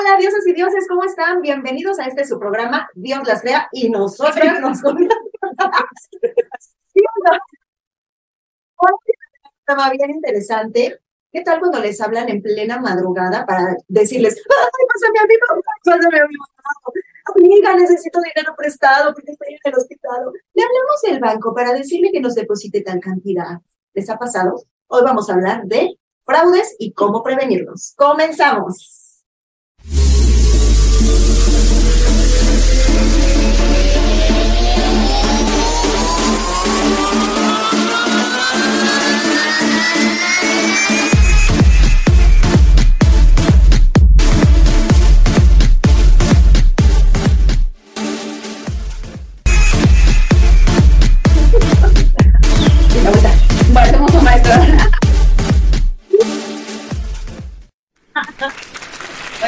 Hola, dioses y dioses, ¿cómo están? Bienvenidos a este su programa, Dios las vea, y nosotros nos Estaba bien interesante. ¿Qué tal cuando les hablan en plena madrugada para decirles, ay, pásame a mí, pásame a mi amiga, necesito dinero prestado porque estoy en el hospital. Le hablamos del banco para decirle que nos deposite tal cantidad. ¿Les ha pasado? Hoy vamos a hablar de fraudes y cómo prevenirlos. Comenzamos.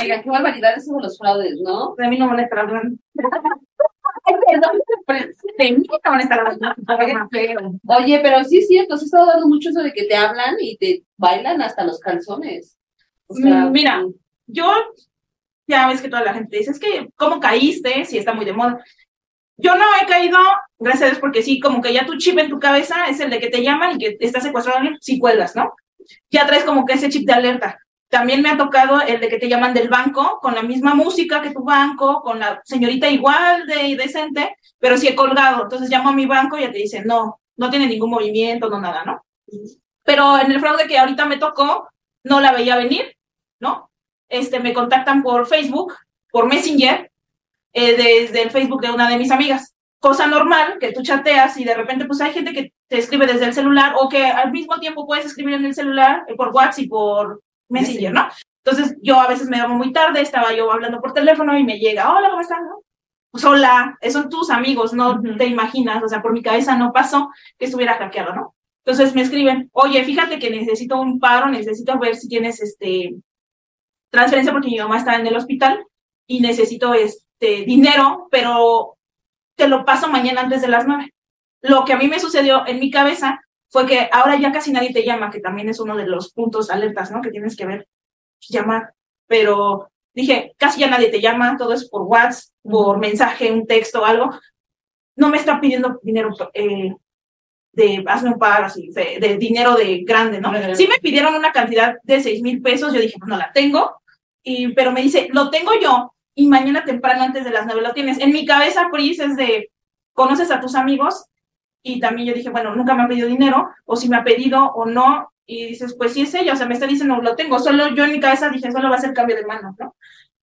Oiga, qué barbaridad eso de los fraudes, ¿no? De mí no van a estar hablando. Ay, perdón, de mí no van a estar hablando. Oye, pero sí es cierto, se está dando mucho eso de que te hablan y te bailan hasta los calzones. O sea, mm, Mira, yo ya ves que toda la gente dice, es que, ¿cómo caíste? Si está muy de moda. Yo no he caído, gracias a Dios, porque sí, como que ya tu chip en tu cabeza es el de que te llaman y que estás secuestrado si cuelgas, ¿no? Ya traes como que ese chip de alerta. También me ha tocado el de que te llaman del banco, con la misma música que tu banco, con la señorita igual de decente, pero sí he colgado. Entonces llamo a mi banco y ya te dicen, no, no tiene ningún movimiento, no nada, ¿no? Pero en el fraude que ahorita me tocó, no la veía venir, ¿no? Este, me contactan por Facebook, por Messenger, eh, desde el Facebook de una de mis amigas. Cosa normal, que tú chateas y de repente pues hay gente que te escribe desde el celular o que al mismo tiempo puedes escribir en el celular, eh, por WhatsApp y por Messenger, ¿no? Entonces yo a veces me llamo muy tarde, estaba yo hablando por teléfono y me llega, hola, ¿cómo estás? Pues hola, son tus amigos, no te imaginas, o sea, por mi cabeza no pasó que estuviera hackeado, ¿no? Entonces me escriben, oye, fíjate que necesito un paro, necesito ver si tienes este transferencia porque mi mamá está en el hospital y necesito este dinero, pero te lo paso mañana antes de las nueve. Lo que a mí me sucedió en mi cabeza fue que ahora ya casi nadie te llama, que también es uno de los puntos alertas, ¿no? Que tienes que ver, llamar. Pero dije, casi ya nadie te llama, todo es por WhatsApp, por mensaje, un texto, algo. No me están pidiendo dinero eh, de hazme un par así, de, dinero de grande, ¿no? Sí me pidieron una cantidad de seis mil pesos, yo dije, pues no la tengo, y, pero me dice, lo tengo yo, y mañana temprano antes de las nueve lo tienes. En mi cabeza, Pris, es de, conoces a tus amigos, y también yo dije, bueno, nunca me ha pedido dinero, o si me ha pedido o no, y dices, pues sí es ella, o sea, me está diciendo, lo tengo, solo yo en mi cabeza dije, solo va a ser cambio de mano, ¿no?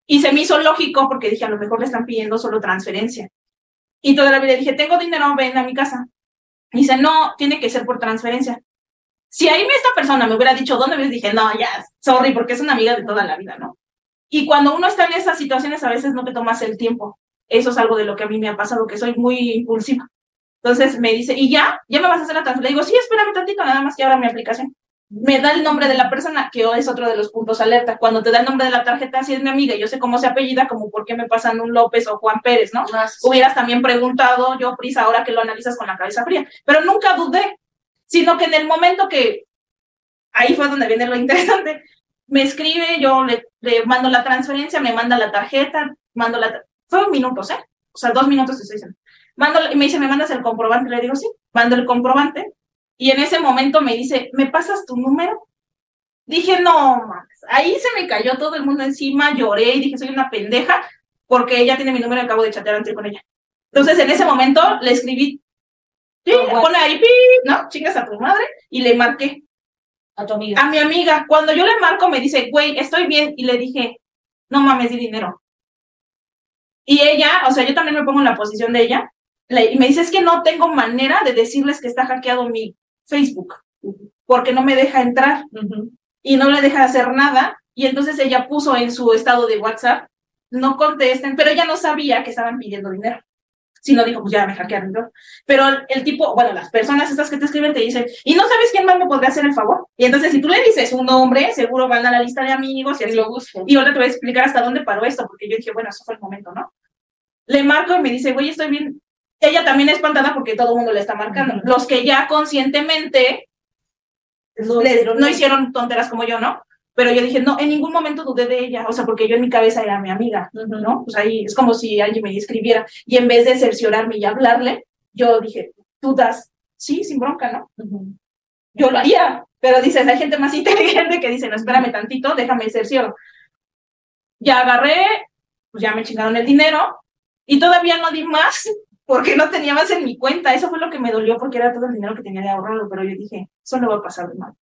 Y se me hizo lógico porque dije, a lo mejor le están pidiendo solo transferencia. Y toda la vida dije, tengo dinero, ven a mi casa. Dice, no, tiene que ser por transferencia. Si ahí esta persona me hubiera dicho dónde, me dije, no, ya, sorry, porque es una amiga de toda la vida, ¿no? Y cuando uno está en esas situaciones, a veces no te tomas el tiempo. Eso es algo de lo que a mí me ha pasado, que soy muy impulsiva. Entonces me dice, ¿y ya? ¿Ya me vas a hacer la transferencia? Le digo, sí, espérame tantito, nada más que ahora mi aplicación. Me da el nombre de la persona, que es otro de los puntos alerta. Cuando te da el nombre de la tarjeta, si es mi amiga, yo sé cómo se apellida, como por qué me pasan un López o Juan Pérez, ¿no? Hubieras también preguntado, yo, Prisa, ahora que lo analizas con la cabeza fría. Pero nunca dudé, sino que en el momento que, ahí fue donde viene lo interesante, me escribe, yo le, le mando la transferencia, me manda la tarjeta, mando la... Fue minutos, ¿eh? O sea, dos minutos estoy diciendo y me dice, ¿me mandas el comprobante? Le digo, sí, mando el comprobante. Y en ese momento me dice, ¿me pasas tu número? Dije, no, mames. Ahí se me cayó todo el mundo encima, lloré y dije, soy una pendeja, porque ella tiene mi número y acabo de chatear antes con ella. Entonces, en ese momento le escribí, sí, pone ahí, ¿no? Chingas a tu madre, y le marqué. A tu amiga. A mi amiga. Cuando yo le marco, me dice, güey, estoy bien, y le dije, no mames, di dinero. Y ella, o sea, yo también me pongo en la posición de ella, y me dice, es que no tengo manera de decirles que está hackeado mi Facebook, porque no me deja entrar y no le deja hacer nada. Y entonces ella puso en su estado de WhatsApp, no contesten, pero ella no sabía que estaban pidiendo dinero. Si no dijo, pues ya me hackearon. Pero el, tipo, bueno, las personas estas que te escriben te dicen, ¿y no sabes quién más me podría hacer el favor? Y entonces, si tú le dices un nombre, seguro van a la lista de amigos y así lo busco. Y ahora te voy a explicar hasta dónde paró esto, porque yo dije, bueno, eso fue el momento, ¿no? Le marco y me dice, güey, estoy bien, ella también es espantada porque todo el mundo le está marcando. Los que ya conscientemente no, hicieron tonteras como yo, ¿no? pero yo dije, no, en ningún momento dudé de ella, o sea, porque yo en mi cabeza era mi amiga, ¿no? Pues ahí es como si alguien me escribiera y en vez de cerciorarme y hablarle, yo dije, tú das, sí, sin bronca, ¿no? Yo lo haría, pero dices, hay gente más inteligente que dice, no, espérame tantito, déjame cercioro. Ya agarré, pues ya me chingaron el dinero y todavía no di más porque no tenía más en mi cuenta. Eso fue lo que me dolió porque era todo el dinero que tenía de ahorrado, pero yo dije, eso no va a pasar de mal.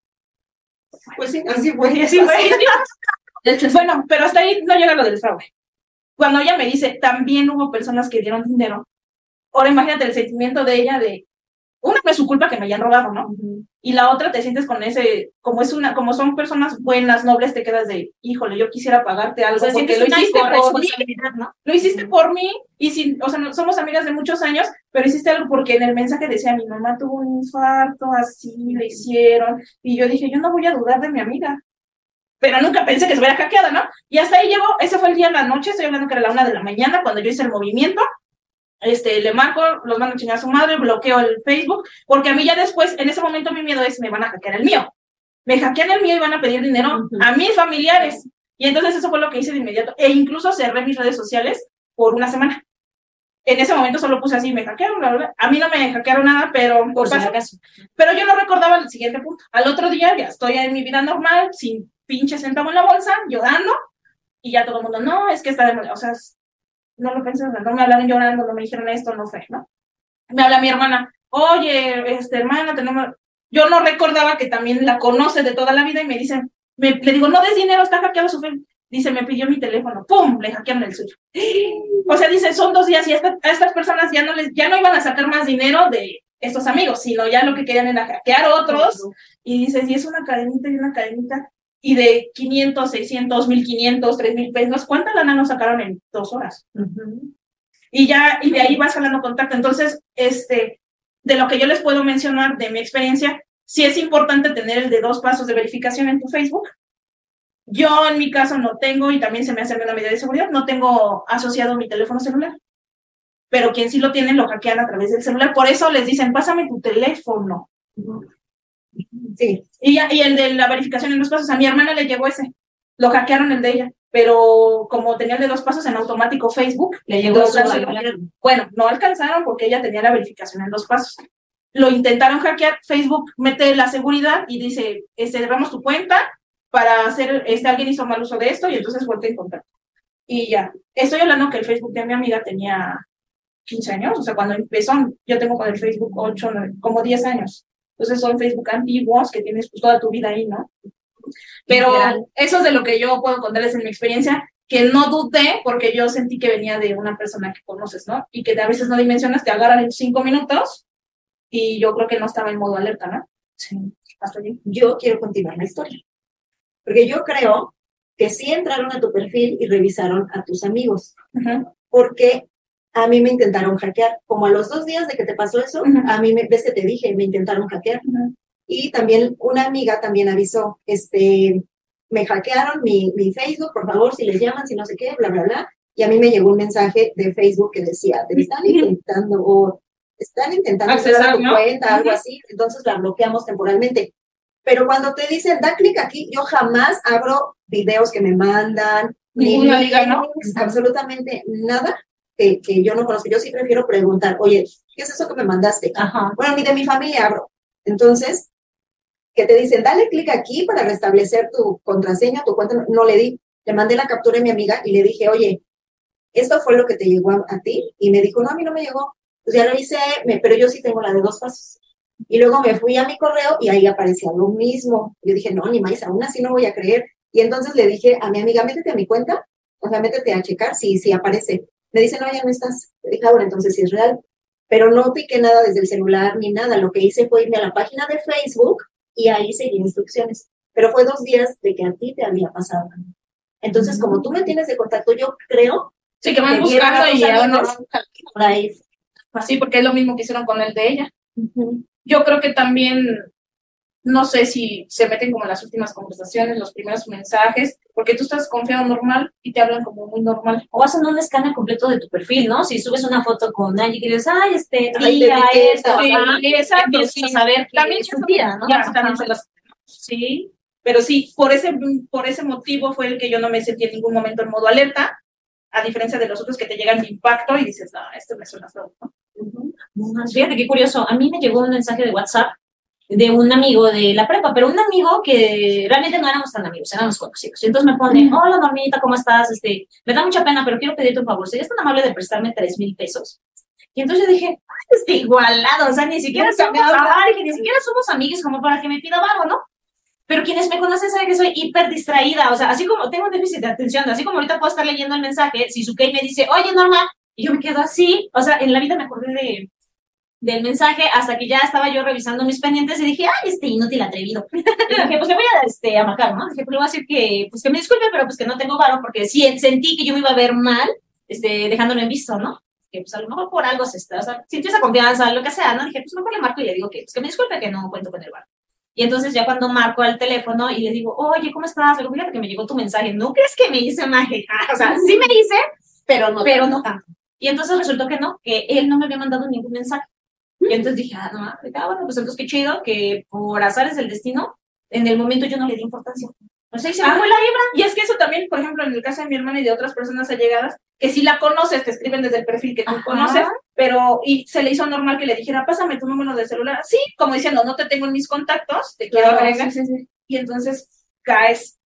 Pues sí, así fue. Así fue. bueno, pero hasta ahí no llega lo del fraude. Cuando ella me dice, también hubo personas que dieron dinero. Ahora imagínate el sentimiento de ella de, una no es su culpa que me hayan robado, ¿no? Y la otra te sientes con ese, como es una, como son personas buenas, nobles, te quedas de, híjole, yo quisiera pagarte algo porque lo hiciste por mí, ¿no? Lo hiciste por mí y si, o sea, somos amigas de muchos años, pero hiciste algo porque en el mensaje decía, mi mamá tuvo un infarto, así le hicieron, y yo dije, yo no voy a dudar de mi amiga. Pero nunca pensé que se hubiera hackeado, ¿no? Y hasta ahí llegó, ese fue el día de la noche, estoy hablando que era la una de la mañana, cuando yo hice el movimiento, este, le marco, los mando a chingar a su madre, bloqueo el Facebook, porque a mí ya después, en ese momento mi miedo es, me van a hackear el mío. Me hackean el mío y van a pedir dinero a mis familiares. Y entonces eso fue lo que hice de inmediato. E incluso cerré mis redes sociales por una semana. En ese momento solo puse así, me hackearon, A mí no me hackearon nada, pero por si Pero yo no recordaba el siguiente punto. Al otro día ya estoy en mi vida normal, sin pinche centavo en la bolsa, llorando, y ya todo el mundo, no, es que está de... O sea, no lo pensé, no me hablaron llorando, no me dijeron esto, no fue, ¿no? Me habla mi hermana, oye, este, hermana, tenemos... Yo no recordaba que también la conoce de toda la vida y me dice, me, le digo, no des dinero, está hackeado su Facebook. Dice, me pidió mi teléfono, ¡pum! Le hackearon el suyo. O sea, dice, son dos días y a estas personas ya no les, ya no iban a sacar más dinero de estos amigos, sino ya lo que querían era hackear otros. Y dice, y es una cadenita y una cadenita y de 500, 600, 1500, 3000 pesos, ¿cuánta lana nos sacaron en dos horas? Y ya, y de ahí vas jalando contacto. Entonces, este, de lo que yo les puedo mencionar de mi experiencia, sí es importante tener el de dos pasos de verificación en tu Facebook. Yo en mi caso no tengo, y también se me hace una medida de seguridad, no tengo asociado mi teléfono celular. Pero quien sí lo tiene lo hackean a través del celular. Por eso les dicen, pásame tu teléfono. Sí. Y, y el de la verificación en dos pasos, a mi hermana le llegó ese. Lo hackearon el de ella. Pero como tenía el de dos pasos en automático Facebook, le llegó Bueno, no alcanzaron porque ella tenía la verificación en dos pasos. Lo intentaron hackear, Facebook mete la seguridad y dice, este, cerramos tu cuenta para hacer, este, alguien hizo mal uso de esto y entonces vuelve en contacto. Y ya, estoy hablando que el Facebook de mi amiga tenía 15 años, o sea, cuando empezó, yo tengo con el Facebook 8, como 10 años. Entonces son Facebook antiguos que tienes pues, toda tu vida ahí, ¿no? Pero eso es de lo que yo puedo contarles en mi experiencia, que no dudé porque yo sentí que venía de una persona que conoces, ¿no? Y que a veces no dimensionas, te agarran en cinco minutos y yo creo que no estaba en modo alerta, ¿no? Sí. Hasta allí. Yo quiero continuar la historia. Porque yo creo que sí entraron a tu perfil y revisaron a tus amigos. Porque a mí me intentaron hackear. Como a los dos días de que te pasó eso, a mí, me, ves que te dije, me intentaron hackear. Y también una amiga también avisó, este, me hackearon mi, mi, Facebook, por favor, si les llaman, si no sé qué, bla, bla, bla. Y a mí me llegó un mensaje de Facebook que decía, te están intentando, o están intentando acceder tu cuenta, algo así, entonces la bloqueamos temporalmente. Pero cuando te dicen, da clic aquí, yo jamás abro videos que me mandan, ni, ¿no? absolutamente nada que, que, yo no conozco. Yo sí prefiero preguntar, oye, ¿qué es eso que me mandaste? Bueno, ni de mi familia abro. Entonces, que te dicen, dale clic aquí para restablecer tu contraseña, tu cuenta. No le di, le mandé la captura a mi amiga y le dije, oye, esto fue lo que te llegó a, ti. Y me dijo, no, a mí no me llegó. Pues ya lo hice, pero yo sí tengo la de dos pasos. Y luego me fui a mi correo y ahí aparecía lo mismo. Yo dije, no, ni más, aún así no voy a creer. Y entonces le dije a mi amiga, métete a mi cuenta, o sea, métete a checar si, si aparece. Me dice, no, ya no estás. Le dije, ah, bueno, entonces sí es real. Pero no piqué nada desde el celular ni nada. Lo que hice fue irme a la página de Facebook y ahí seguí instrucciones. Pero fue dos días de que a ti te había pasado. Entonces, como tú me tienes de contacto, yo creo. Sí, que van buscando y ya no por ahí. Así, porque es lo mismo que hicieron con el de ella. Yo creo que también no sé si se meten como en las últimas conversaciones, los primeros mensajes, porque tú estás confiado normal y te hablan como muy normal. O hacen un escáner completo de tu perfil, ¿no? Si subes una foto con alguien y dices, ay, este, tía, esto, sí, exacto, sí. a saber también es tía, ¿no? Ya, también se las... Sí, Pero sí, por ese, por ese motivo fue el que yo no me sentí en ningún momento en modo alerta, a diferencia de los otros que te llegan de impacto y dices, no, esto me suena feo, ¿no? Fíjate qué curioso. A mí me llegó un mensaje de WhatsApp de un amigo de la prepa, pero un amigo que realmente no éramos tan amigos, éramos conocidos. Y entonces me pone, hola Normita, ¿cómo estás? Este, me da mucha pena, pero quiero pedirte un favor. ¿Serías tan amable de prestarme tres mil pesos? Y entonces yo dije, "Ay, este igualado, o sea, ni siquiera somos, dije, ni siquiera somos amigos como para que me pida vago, ¿no? Pero quienes me conocen saben que soy hiper distraída, o sea, así como tengo un déficit de atención, así como ahorita puedo estar leyendo el mensaje, si Sukei me dice, oye, Norma, y yo me quedo así, o sea, en la vida me acordé de, del mensaje hasta que ya estaba yo revisando mis pendientes y dije, ay, este inútil atrevido. Y dije, pues le voy a, este, a marcar, ¿no? Dije, pues le voy a decir que, pues que me disculpe, pero pues que no tengo varo, porque sí, sentí que yo me iba a ver mal, este, dejándolo en visto, ¿no? Que pues a lo mejor por algo se está, o sea, sintió esa confianza, lo que sea, ¿no? Dije, pues mejor le marco y le digo que, pues que me disculpe que no cuento con el varo. Y entonces ya cuando marco al teléfono y le digo, oye, ¿cómo estás? Le digo, fíjate que me llegó tu mensaje. ¿No crees que me hice magia? O sea, sí me hice, Pero no. pero no tanto. Y entonces resultó que no, que él no me había mandado ningún mensaje. Y entonces dije, ah, no, ah, bueno, pues entonces qué chido que por azares del destino, en el momento yo no le di importancia. O sea, y se me Ah, fue la vibra. Y es que eso también, por ejemplo, en el caso de mi hermana y de otras personas allegadas, que si la conoces, te escriben desde el perfil que tú Ajá. conoces, pero y se le hizo normal que le dijera, pásame tu número de celular. Sí, como diciendo, no te tengo en mis contactos, te quiero Claro, agregar. sí, sí, sí. Y entonces caes.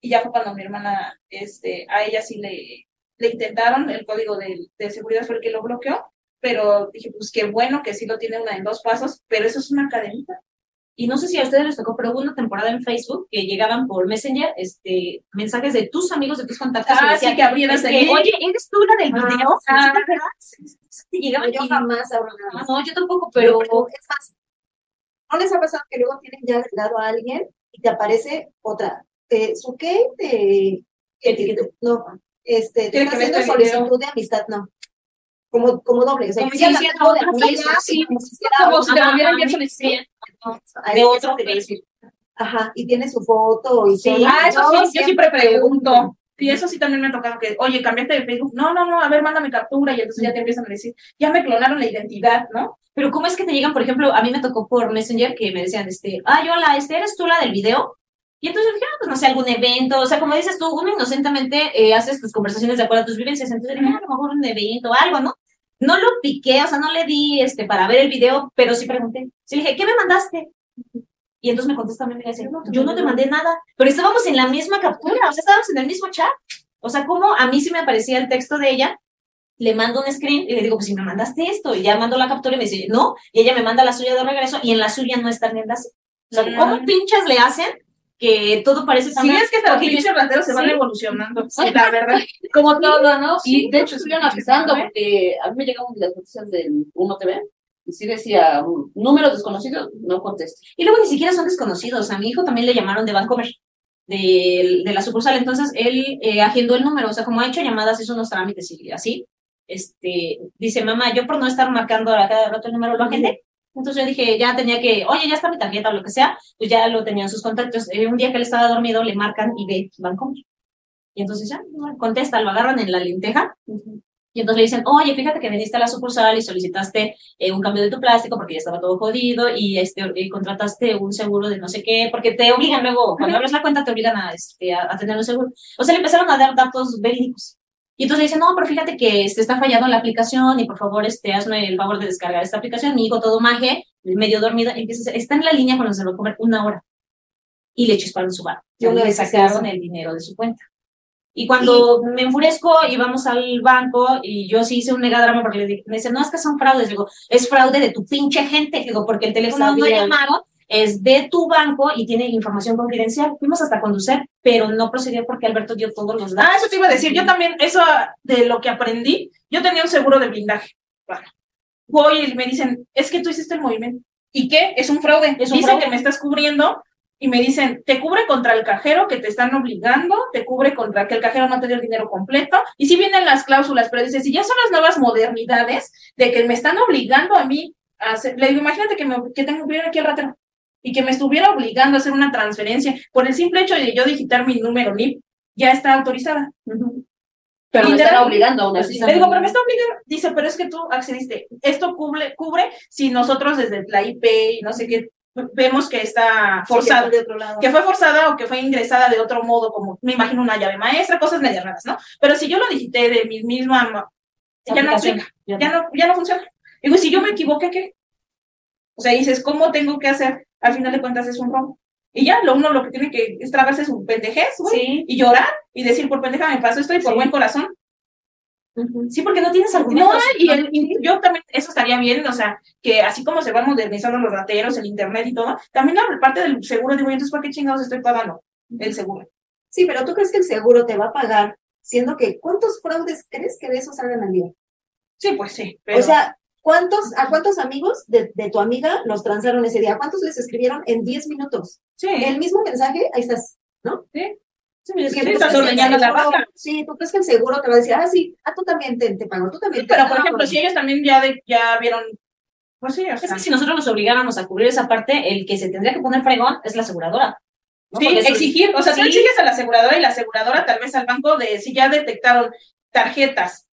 Y ya fue cuando mi hermana, este, a ella sí le, le intentaron, el código de, de seguridad fue el que lo bloqueó, pero dije, pues qué bueno que sí lo tiene una en dos pasos, pero eso es una cadenita. Y no sé si a ustedes les tocó, pero hubo una temporada en Facebook que llegaban por Messenger este, mensajes de tus amigos, de tus contactos. Ah, decían, sí, que abrieras este, el link. Oye, ¿eres tú la del Ah, video? ¿Sí ah. te acuerdas? Y llegaban Yo y- jamás abro nada Ah, más. No, yo tampoco, pero Pero es más, ¿no les ha pasado que luego tienen ya agregado a alguien y te aparece otra? Eh, ¿Su qué? Te, no, este, te Tiene está que ver haciendo este solicitud de amistad, no. Como, como doble, o sea, Como si la hiciera de Facebook, sí. como si te volvieran a de otro que decir. Ajá, y tiene su foto y Sí. todo. Ah, eso sí, yo siempre pregunto. Sí, eso sí también me ha tocado que, oye, cambiaste de Facebook. No, no, no, a ver, mándame captura y entonces ya te empiezan a decir, ya me clonaron la identidad, ¿no? Pero ¿cómo es que te llegan, por ejemplo, a mí me tocó por Messenger que me decían, este, ay, hola, este, ¿eres tú la del video? Y entonces dije, ah, pues no sé, algún evento, o sea, como dices tú, uno inocentemente eh, haces tus conversaciones de acuerdo a tus vivencias, entonces dije, ah, a lo mejor un evento o algo, ¿no? No lo piqué, o sea, no le di, este, para ver el video, pero sí pregunté. Sí le dije, ¿qué me mandaste? Y entonces me contesta mi amiga y dice, yo no te mandé nada, pero estábamos en la misma captura, o sea, estábamos en el mismo chat. O sea, como a mí sí me aparecía el texto de ella, le mando un screen y le digo, pues si me mandaste esto, y ya mando la captura y me dice, no, y ella me manda la suya de regreso y en la suya no está el enlace. O sea, ¿cómo pinchas le hacen que todo parece tan Sí, es que los pinches rateros se van evolucionando. Sí, la verdad. Como todo, ¿no? Sí, Y de hecho estuvieron avisando ¿eh? porque a mí me llegaron las noticias del 1 TV y sí decía, números desconocidos, no conteste. Y luego ni siquiera son desconocidos. A mi hijo también le llamaron de Vancomer, de, de la sucursal. Entonces él eh, agendó el número, o sea, como ha hecho llamadas, hizo unos trámites y así. Este, dice, mamá, yo por no estar marcando a cada rato el número lo agendé. Entonces yo dije, ya tenía que, oye, ya está mi tarjeta o lo que sea, pues ya lo tenían sus contactos. Eh, un día que él estaba dormido, le marcan y ve Vancomer. Y entonces ya, contesta, lo agarran en la lenteja. Y entonces le dicen, oye, fíjate que viniste a la sucursal y solicitaste eh, un cambio de tu plástico porque ya estaba todo jodido y este y contrataste un seguro de no sé qué, porque te obligan luego, cuando abres la cuenta te obligan a, este, a, a tener un seguro. O sea, le empezaron a dar datos verídicos. Y entonces le dicen, no, pero fíjate que este, está fallando la aplicación y por favor, este, hazme el favor de descargar esta aplicación. Mi hijo todo maje, medio dormido, empieza a está en la línea cuando se a comer una hora. Y le chisparon su bar. Yo le sacaron el dinero de su cuenta. Y cuando me enfurezco y vamos al banco y yo sí hice un megadrama porque le dije, me dice, no, es que son fraudes. Digo, es fraude de tu pinche gente. Digo, porque el teléfono no llamaron, es de tu banco y tiene información confidencial. Fuimos hasta conducir, pero no procedió porque Alberto dio todos los datos. Ah, eso te iba a decir. Yo también, eso de lo que aprendí, yo tenía un seguro de blindaje. Bueno, voy y me dicen, es que tú hiciste el movimiento. ¿Y qué? Es un fraude. Es un Dice fraude. que me estás cubriendo y me dicen, te cubre contra el cajero que te están obligando, te cubre contra que el cajero no te dio el dinero completo. Y sí vienen las cláusulas, pero dice, si ya son las nuevas modernidades de que me están obligando a mí a hacer, le digo, imagínate que, me, que tengo que ir aquí al ratero y que me estuviera obligando a hacer una transferencia por el simple hecho de yo digitar mi número NIP, ya está autorizada. Pero me están obligando aún así. Le digo, pero me está obligando. Dice, pero es que tú accediste. Esto cubre, cubre si nosotros desde la IP y no sé qué vemos que está Sí, forzada. de otro lado. que fue forzada o que fue ingresada de otro modo, como me imagino una llave maestra, cosas medias raras, ¿no? Pero si yo lo digité de mi misma, ma- ya no aplica, ya no, ya no funciona. Digo, si yo me equivoqué, ¿qué? O sea, dices, ¿cómo tengo que hacer? Al final de cuentas es un robo. Y ya, lo uno lo que tiene que es tragarse su pendejez, güey, Sí. y llorar y decir, por pendeja me pasó esto y por Sí. buen corazón. Sí, porque no tienes No, argumentos. y, el- y yo también, eso estaría bien, o sea, que así como se van modernizando los rateros, el internet y todo, también la parte del seguro, digo, entonces, ¿por qué chingados estoy pagando el seguro? Sí, pero ¿tú crees que el seguro te va a pagar siendo que cuántos fraudes crees que de esos hagan al día? Sí, pues sí. Pero... O sea, ¿cuántos, ¿a cuántos amigos de, de tu amiga los transaron ese día? ¿Cuántos les escribieron en 10 minutos? sí. El mismo mensaje, ahí estás, ¿no? Sí, Sí, ¿tú estás el ordeñando la seguro- vaca. Sí, tú crees que el seguro te va a decir, ah, sí, ah, tú también te, te pago, tú también te Pero, por ejemplo, si ellos también ya, de, ya vieron, pues sí, o Es que si nosotros nos obligáramos a cubrir esa parte, el que se tendría que poner fregón es la aseguradora. ¿no? sí, Porque exigir, o sea, tú sí. exiges a la aseguradora y la aseguradora tal vez al banco de si ya detectaron tarjetas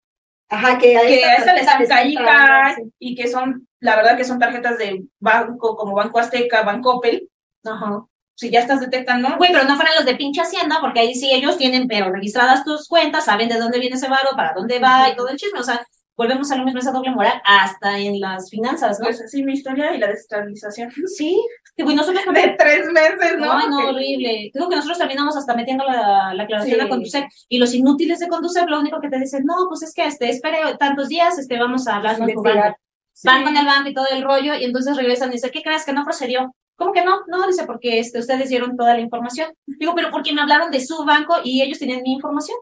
Ajá, que a que esta a esta le están y que son, la verdad que son tarjetas de banco como Banco Azteca, Banco Opel, Ajá. si ya estás detectando, Güey, pero no fueran los de pinche Hacienda, porque ahí sí ellos tienen, pero registradas tus cuentas, saben de dónde viene ese varo, para dónde va y todo el chisme. O sea, volvemos a lo mismo, esa doble moral, hasta en las finanzas, ¿no? pues así mi historia y la desestabilización. Sí, güey, nosotros De tres meses, ¿no? No, no, Que- horrible. Digo que nosotros terminamos hasta metiendo la, la aclaración Sí. a conducir. Y los inútiles de conducir, lo único que te dicen, no, pues es que este, espere tantos días, este, vamos a hablar con tu banco. Van con el banco y todo el rollo, y entonces regresan y dicen, ¿qué crees que no procedió? ¿Cómo que no? No, dice, porque este, ustedes dieron toda la información. Digo, pero porque me hablaron de su banco y ellos tenían mi información.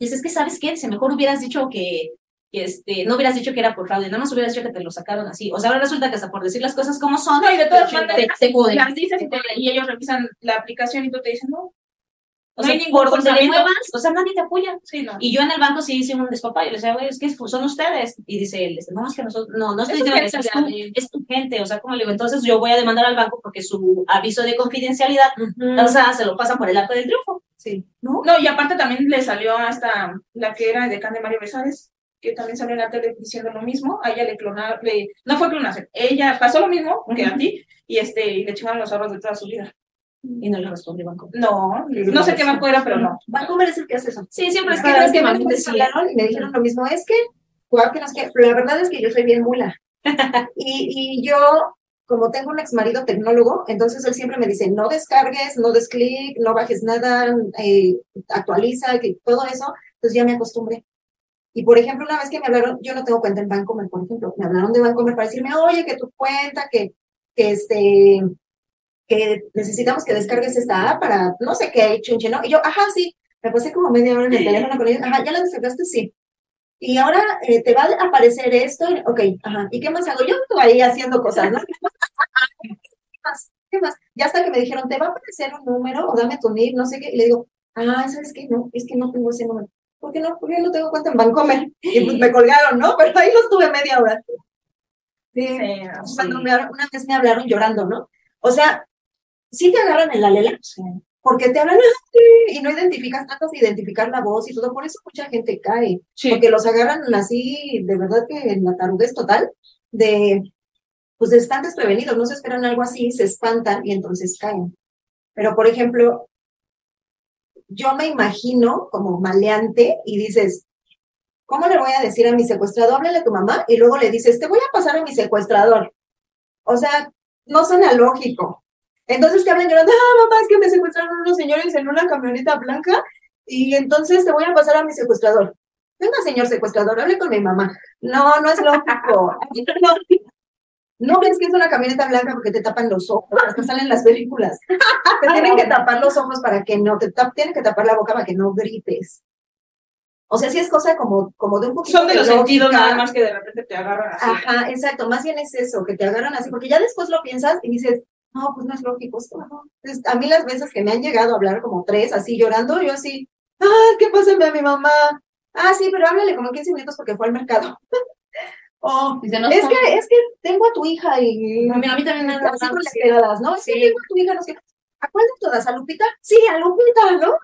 Dice, es que, ¿sabes qué? Dice, mejor hubieras dicho que, que este, no hubieras dicho que era por fraude, nada más hubieras dicho que te lo sacaron así. O sea, ahora resulta que hasta por decir las cosas como son, No, y de todas maneras, te joden. las dices y, te- y ellos revisan la aplicación y tú te dicen, no, O no sea, hay ningún por donde muevas, o sea, nadie te apoya. Sí, no. Y yo en el banco sí hice un despapá. Yo le decía, güey, es que son ustedes. Y dice él, este, no, es que nosotros, no, no estoy Es tu diciendo que tú, Gaby. es tu gente. O sea, como le digo, entonces yo voy a demandar al banco porque su aviso de confidencialidad, o sea, se lo pasan por el arco del triunfo. Sí. ¿No? No, y aparte también le salió hasta la que era decán de Mario Besares, que también salió en la tele diciendo lo mismo. A ella le clonaron, le, no fue clonación, ella pasó lo mismo que a ti y este y le chingaron los ahorros de toda su vida. Y no le respondió el banco. No, no sé qué banco era, pero no. Bancomer es el que hace eso. Sí, siempre es que es que me hablaron y me dijeron lo mismo, es que, la verdad es que yo soy bien mula. y, y yo, como tengo un ex marido tecnólogo, entonces él siempre me dice, no descargues, no des clic, no bajes nada, eh, actualiza, todo eso, entonces ya me acostumbré. Y por ejemplo, una vez que me hablaron, yo no tengo cuenta en Bancomer, por ejemplo, me hablaron de Bancomer para decirme, oye, que tu cuenta, que, que este, que necesitamos que descargues esta app para no sé qué, chunche, ¿no? Y yo, ajá, sí, me pasé como media hora en el teléfono con ellos, ajá, ¿ya la descargaste? Sí. Y ahora eh, te va a aparecer esto, ok, ajá, ¿y qué más hago? Yo estoy ahí haciendo cosas, ¿no? ¿Qué más? ¿Qué más? Ya hasta que me dijeron, te va a aparecer un número o dame tu NIP, no sé qué, y le digo, ah, ¿sabes qué? No, es que no tengo ese número. ¿Por qué no? Porque yo no tengo cuenta en Bancomer. Y pues me colgaron, ¿no? Pero ahí los tuve media hora. Sí. Sí, Cuando me una vez me hablaron llorando, ¿no? O sea, sí te agarran en la lela, porque te hablan así y no identificas, tratas de identificar la voz y todo, por eso mucha gente cae, Sí. porque los agarran así, de verdad que en la tarudez total, de, pues están desprevenidos, no se esperan algo así, se espantan y entonces caen. Pero, por ejemplo, yo me imagino como maleante y dices, ¿cómo le voy a decir a mi secuestrador? Háblale a tu mamá y luego le dices, te voy a pasar a mi secuestrador. O sea, no suena lógico. Entonces te hablan llorando, ah, mamá, es que me secuestraron unos señores en una camioneta blanca y entonces te voy a pasar a mi secuestrador. Venga, señor secuestrador, hable con mi mamá. No, no es lógico. No, no ves que es una camioneta blanca porque te tapan los ojos, hasta salen las películas. Te tienen que tapar los ojos para que no, te tap- tienen que tapar la boca para que no grites. O sea, sí es cosa como, como de un poquito Son de los lógica. sentidos nada más que de repente te agarran así. Ajá, exacto, más bien es eso, que te agarran así, porque ya después lo piensas y dices, no, pues no es lógico esto, no. Entonces, a mí las veces que me han llegado a hablar como tres, así llorando, yo así, ah, ¿qué pasa a mi mamá? Ah, sí, pero háblale como 15 minutos porque fue al mercado. oh, Dice, no, es que, es que tengo a tu hija y... A mí, a mí también me han sí. pegadas, ¿no? Es que tengo a tu hija, no sé. ¿A cuál de todas? ¿A Lupita? Sí, a Lupita, ¿no?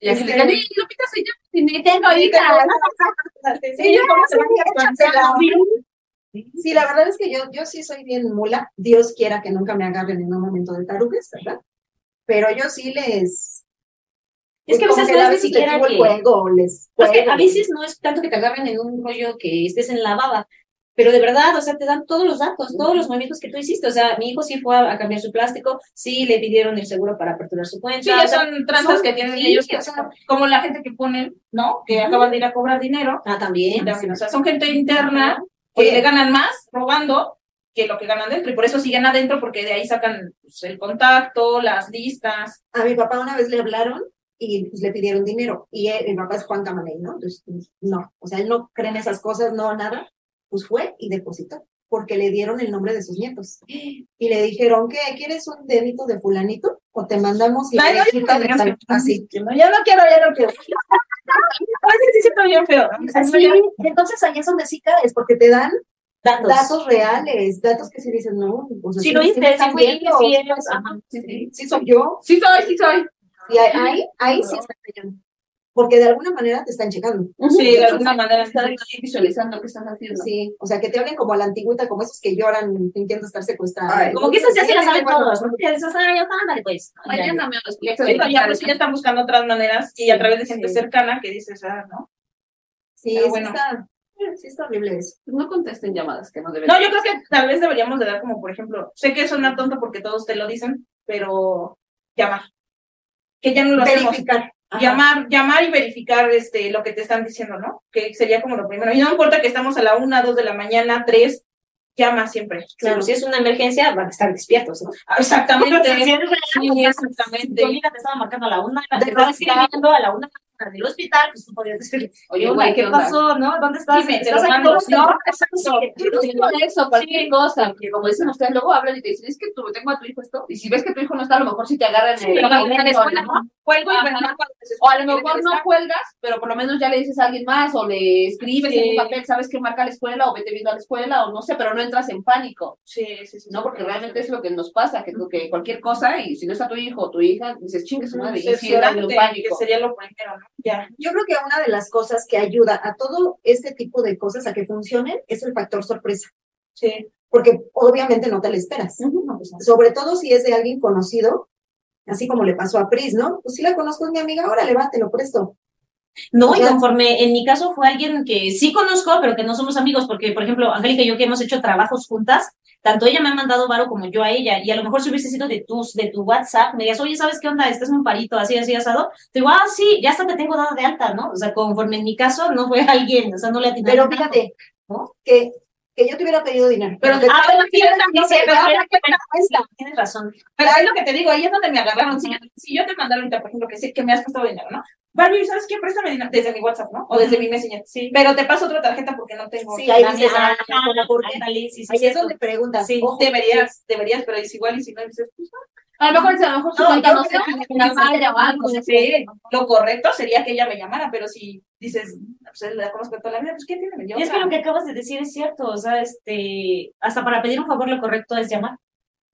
Y así le Este- digan, "Ey, Lupita soy yo, y ni tengo hija. Sí, yo, ¿cómo se va a actualizar? Sí, la verdad es que yo, yo sí soy bien mula. Dios quiera que nunca me agarren en un momento de tarugues, ¿verdad? Pero yo sí les. Es que a veces no es ni les siquiera el que- juego, les. Es que a veces no es tanto que te agarren en un rollo que estés en la baba, pero de verdad, o sea, te dan todos los datos, todos los movimientos que tú hiciste. O sea, mi hijo sí fue a, a cambiar su plástico, sí le pidieron el seguro para aperturar su cuenta. Sí, o ya sea, son tranzas son- que tienen sí, ellos, que, o sea, como la gente que ponen, ¿no? Que acaban de ir a cobrar dinero. Ah, también. También, o sea, son gente interna que le ganan más robando que lo que ganan dentro y por eso siguen adentro porque de ahí sacan pues, el contacto, las listas. A mi papá una vez le hablaron y pues, le pidieron dinero. Y él- mi papá es Juan Camaney, ¿no? Entonces, no. O sea, él no cree en esas cosas, no, nada. Pues fue y depositó, porque le dieron el nombre de sus nietos. Y le dijeron, ¿qué? ¿Quieres un dedito de fulanito? O te mandamos Ay, no, viejita de ya tal- no, así. Ya no quiero, ya no quiero. A veces sí siento bien feo. ¿no? Así, entonces ahí es donde sí caes, porque te dan Datos. datos reales, datos que se dicen, no, sea, Si lo si si sí sí, sí. sí soy yo, Sí soy, sí soy. y ahí, ahí, ahí sí está cañón. Porque de alguna manera te están checando. Sí, de alguna manera Estar está ahí visualizando qué estás haciendo. Sí, o sea, que te hablen como a la antigüita, como esos que lloran fingiendo estar secuestrados. Ay, Como que esas ya se las saben todos, ¿no? Ya dices, ah, ya ándale, pues. Ay, ya cambió los Sí, ya, pues, sí, ya están buscando otras maneras y a través de gente cercana que dices, ah, ¿no? Sí, bueno. está, sí está horrible eso. No contesten llamadas que no deben. No, yo creo que tal vez deberíamos de dar como, por ejemplo, sé que suena tonto porque todos te lo dicen, pero llamar. Que ya no lo hacemos. Verificar. Ajá. Llamar, llamar y verificar este lo que te están diciendo, ¿no? Que sería como lo primero. Y no importa que estamos a la una, dos de la mañana, tres, llama siempre. Claro, si es una emergencia, van a estar despiertos, ¿no? Ah, Exactamente. Si es real, Sí, tu exactamente. amiga te estaba marcando a la una, te estaba escribiendo a la una del hospital, pues tú podrías decirle, Oye, güey, ¿qué ¿qué pasó, no? ¿Dónde estás? Dime, ¿Estás aquí? No, Sí, sí con eso, cualquier cosa, porque como dicen ustedes, luego hablan y te dicen, es que tú, tengo a tu hijo esto, y si ves que tu hijo no está, a lo mejor si te agarran en Pero el escuela, ¿no? Cuelgo y O a lo mejor no cuelgas, pero por lo menos ya le dices a alguien más, o le escribes Sí. en un papel, sabes que marca la escuela, o vete viendo a la escuela, o no sé, pero no entras en pánico, Sí, sí, sí. ¿no? Porque realmente es lo que nos pasa, que, que cualquier cosa, y si no está tu hijo o tu hija, dices, chingue su madre, y sí, entra en un Cerciorarte, que pánico. sería lo primero, ¿no? Ya. Yo creo que una de las cosas que ayuda a todo este tipo de cosas a que funcionen es el factor sorpresa, Sí. porque obviamente no te lo esperas. Sobre todo si es de alguien conocido, así como le pasó a Pris, ¿no? Pues sí la conozco, es mi amiga, va, te lo presto. No, y conforme en mi caso fue alguien que sí conozco, pero que no somos amigos, porque, por ejemplo, Angélica y yo que hemos hecho trabajos juntas, tanto ella me ha mandado varo como yo a ella, y a lo mejor si hubiese sido de tus, de tu WhatsApp, me digas, oye, ¿sabes qué onda? Estás en un parito así, así, asado. Te digo, ah, sí, ya hasta te tengo dado de alta, ¿no? O sea, conforme en mi caso no fue alguien, o sea, no le atinaron Pero fíjate, ¿no? Que, que yo te hubiera pedido dinero. Pero- te- Ah, bueno, sí, pero- también, pero pero- era que me cuesta, tienes razón. Pero es lo que te digo, ahí es donde me agarraron. Si, si yo te mandara ahorita, por ejemplo, que, sí, que me has prestado dinero, ¿no? Barbie, ¿sabes qué? Préstame dinero desde mi WhatsApp, ¿no? O desde mi Messenger. Sí. Pero te paso otra tarjeta porque no tengo. Sí, ahí Ah, dices, ah, ah, ¿cómo por qué? sí, sí, Ahí es donde preguntas, Sí. ojo, Deberías, deberías, pero es igual y si no dices, pues, A lo mejor, a lo mejor No, no creo sea que una falla o algo, no sé, lo correcto sería que ella me llamara, pero si dices, pues la conozco toda la vida, pues ¿qué tiene? Yo, Y es que lo que acabas de decir es cierto, o sea, este, hasta para pedir un favor lo correcto es llamar,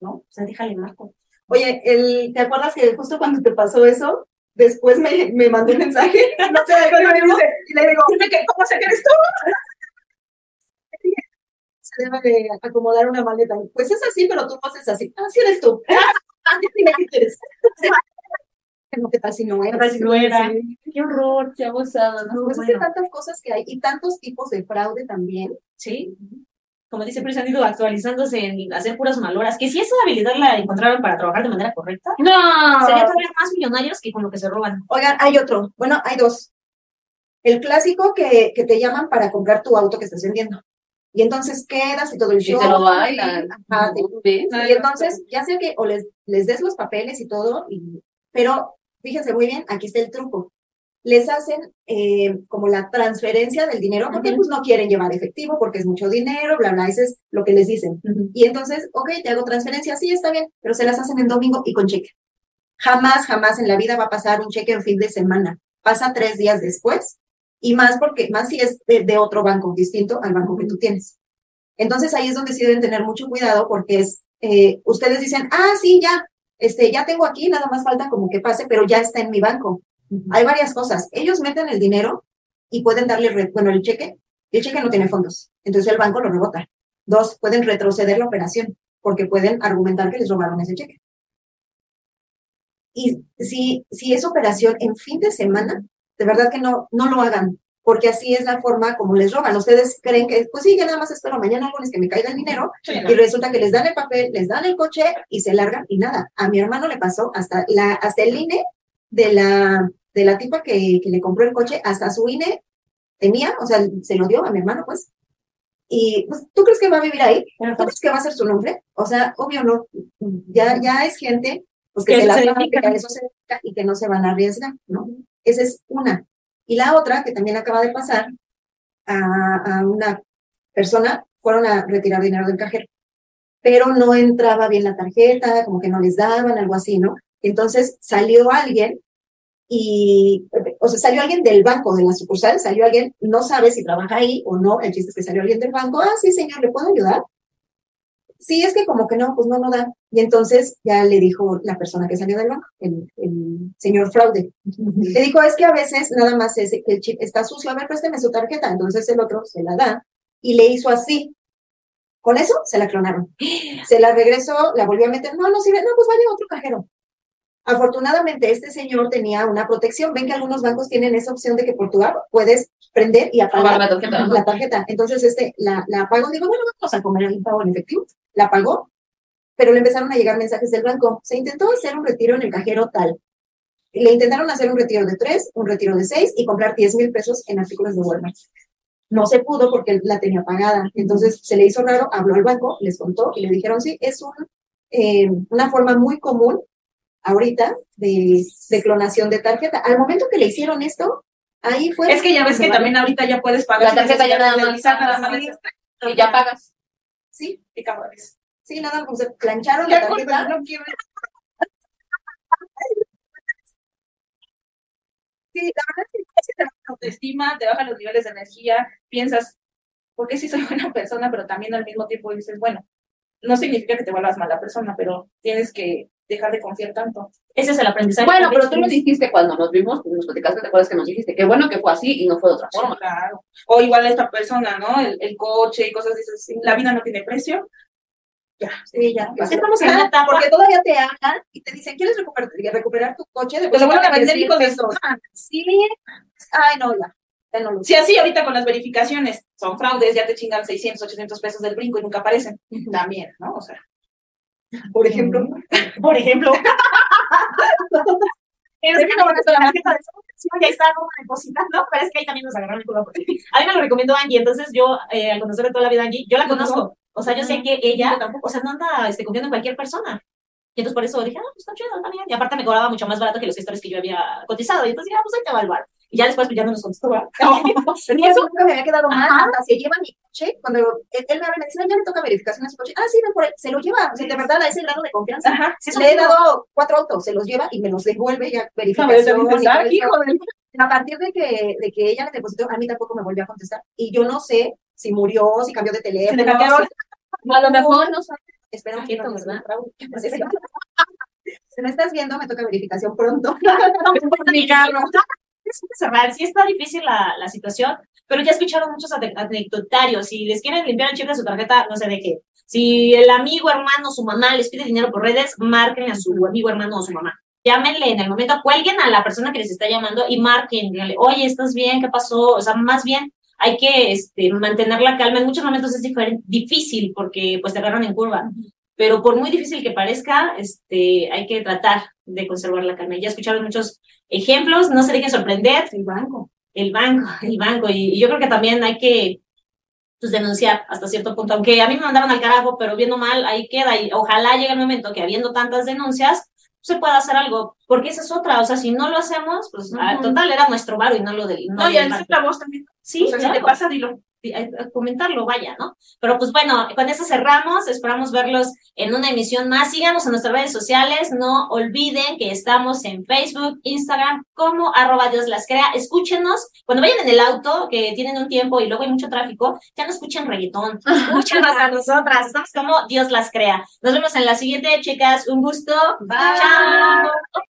¿no? O sea, déjale marco. Oye, el, ¿te acuerdas que justo cuando te pasó eso, después me, me mandó un mensaje? No sé, me dice, y le digo, Dime que, ¿cómo sé que eres tú? se debe de acomodar una maleta. Pues es así, pero tú no haces así. Ah, sí eres tú. Ah. Pero ¿Qué tal si no ¿Qué era? si no era? Qué horror. Qué abusado, ¿no? Pues es que Bueno. tantas cosas que hay y tantos tipos de fraude también. Sí. Como dice Pris, han ido actualizándose en hacer puras maloras, que si esa habilidad la encontraron para trabajar de manera correcta, No. serían todavía más millonarios que con lo que se roban. Oigan, hay otro. Bueno, hay dos. El clásico que, que te llaman para comprar tu auto que estás vendiendo. Y entonces quedas y todo el show. te lo bailan. Ajá, te-. Y entonces, ya sea que o les, les des los papeles y todo, y, pero fíjense muy bien, aquí está el truco. Les hacen eh, como la transferencia del dinero, porque pues no quieren llevar efectivo, porque es mucho dinero, bla, bla, eso es lo que les dicen. Y entonces, ok, te hago transferencia, sí, está bien, pero se las hacen en domingo y con cheque. Jamás, jamás en la vida va a pasar un cheque en fin de semana. Pasa tres días después y más porque, más si es de, de otro banco distinto al banco que tú tienes. Entonces ahí es donde sí deben tener mucho cuidado porque es, eh, ustedes dicen, ah, sí, ya, este, ya tengo aquí, nada más falta como que pase, pero ya está en mi banco. Hay varias cosas. Ellos meten el dinero y pueden darle, bueno, el cheque, el cheque no tiene fondos, entonces el banco lo rebota. Dos, pueden retroceder la operación porque pueden argumentar que les robaron ese cheque. Y si, si es operación en fin de semana, de verdad que no, no lo hagan, porque así es la forma como les roban. Ustedes creen que, pues sí, ya nada más espero mañana lunes que me caiga el dinero, y resulta que les dan el papel, les dan el coche y se largan y nada. A mi hermano le pasó hasta, la, hasta el INE de la, de la tipa que, que le compró el coche, hasta su INE tenía, o sea, se lo dio a mi hermano, pues. Y pues, ¿tú crees que va a vivir ahí? ¿Tú crees que va a ser su nombre? O sea, obvio no. Ya, ya es gente pues que, se la van a eso se dedica y que no se van a arriesgar, ¿no? Esa es una. Y la otra, que también acaba de pasar, a, a una persona, fueron a retirar dinero del cajero, pero no entraba bien la tarjeta, como que no les daban, algo así, ¿no? Entonces salió alguien y, o sea, salió alguien del banco, de la sucursal, salió alguien, no sabe si trabaja ahí o no, el chiste es que salió alguien del banco, ah, sí, señor, ¿le puedo ayudar? Sí, es que como que no, pues no, no da. Y entonces ya le dijo la persona que salió del banco, el, el señor fraude. Le dijo, es que a veces nada más es que el chip está sucio, a ver, présteme su tarjeta. Entonces el otro se la da y le hizo así. Con eso se la clonaron. Se la regresó, la volvió a meter, no, no sirve, no, pues vaya a otro cajero. Afortunadamente, este señor tenía una protección. Ven que algunos bancos tienen esa opción de que por tu app puedes prender y apagar la tarjeta. la tarjeta. Entonces, este, la, la apagó. Digo, bueno, vamos a comer el pago en efectivo. La apagó, pero le empezaron a llegar mensajes del banco. Se intentó hacer un retiro en el cajero tal. Le intentaron hacer un retiro de tres, un retiro de seis y comprar 10 mil pesos en artículos de Walmart. No se pudo porque la tenía pagada. Entonces se le hizo raro, habló al banco, les contó y le dijeron, sí, es un, eh, una forma muy común ahorita de, de, clonación de tarjeta. Al momento que le hicieron esto, ahí fue. Es que ya ves que también ahorita ya puedes pagar. La tarjeta ya nada más. Nada más sí, y ya pagas. Sí, qué cabrones. Sí, nada, pues plancharon la tarjeta. No quiero. Sí, la verdad es que te baja la autoestima, te bajan los niveles de energía, piensas, ¿por qué sí soy buena persona? Pero también al mismo tiempo dices, bueno, no significa que te vuelvas mala persona, pero tienes que dejar de confiar tanto. Ese es el aprendizaje. Bueno, pero tú lo dijiste cuando nos vimos, nos platicaste, te acuerdas que nos dijiste, qué bueno que fue así y no fue de otra forma. Sí, claro. O igual esta persona, ¿no? El, el coche y cosas así, la vida no tiene precio. Ya, sí, ya. Pues estamos en una etapa. Porque todavía te hablan y te dicen, ¿quieres recuperar, recuperar tu coche? Pues lo vuelven a vender hijos de esos. Sí, ay, no, ya. No Sí, así ahorita con las verificaciones son fraudes, ya te chingan 600, 800 pesos del brinco y nunca aparecen. También, ¿no? O sea. Por ejemplo. Por ejemplo. es que no van a estar la tarjeta de ya está como depositando, pero es que ahí también nos agarraron el culo. A mí me lo recomendó Angie, entonces yo, eh, al conocer de toda la vida a Angie, yo la conozco. O sea, yo sé que ella, o sea, no anda este, confiando en cualquier persona. Y entonces por eso dije, ah, pues está chido, está bien. Y aparte me cobraba mucho más barato que los gestores que yo había cotizado. Y entonces dije, ah, pues ahí te va el bar. Y ya después ya no nos contestó, y eso nunca me había quedado mal. Hasta se lleva mi coche. Cuando él, él me habla, me dice, ya me toca verificación a su coche. Ah, sí, ven por él. Se lo lleva. O sea, de verdad, a ese grado de confianza. Ajá. Sí, Le he dado cuatro autos, se los lleva y me los devuelve ya verificación. No, y a partir de que, de que ella le depositó, a mí tampoco me volvió a contestar. Y yo no sé si murió, si cambió de teléfono. le. A lo mejor no. Esperamos que no, ¿verdad? Raúl. Si me estás viendo, me toca verificación pronto. Mi carro. Es cerrar, sí está difícil la, la situación, pero ya escucharon muchos ane- anecdotarios. Si les quieren limpiar el chip de su tarjeta, no sé de qué. Si el amigo, hermano, su mamá les pide dinero por redes, marquen a su amigo, hermano o su mamá. Llámenle en el momento, cuelguen a la persona que les está llamando y marquen. díganle, Oye, ¿estás bien? ¿Qué pasó? O sea, más bien hay que este, mantener la calma. En muchos momentos es difícil porque pues te agarran en curva. Pero por muy difícil que parezca, este, hay que tratar de conservar la calma. Ya escucharon muchos ejemplos, no se dejen sorprender. El banco. El banco, el banco. Y, y yo creo que también hay que pues, denunciar hasta cierto punto. Aunque a mí me mandaron al carajo, pero viendo mal, ahí queda. Y ojalá llegue el momento que habiendo tantas denuncias, se pueda hacer algo. Porque esa es otra. O sea, si no lo hacemos, pues Ujú. total era nuestro bar y no lo del. No, del y al banco. ser la voz también. Sí, o sea, si te pasa, dilo. A comentarlo, vaya, ¿no? Pero pues bueno, con eso cerramos, esperamos verlos en una emisión más. Síganos en nuestras redes sociales, no olviden que estamos en Facebook, Instagram, como arroba Dios las crea. Escúchenos, cuando vayan en el auto, que tienen un tiempo y luego hay mucho tráfico, ya no escuchen reggaetón, escúchenos a nosotras, estamos como Dios las crea. Nos vemos en la siguiente, chicas, un gusto. Bye. Chao.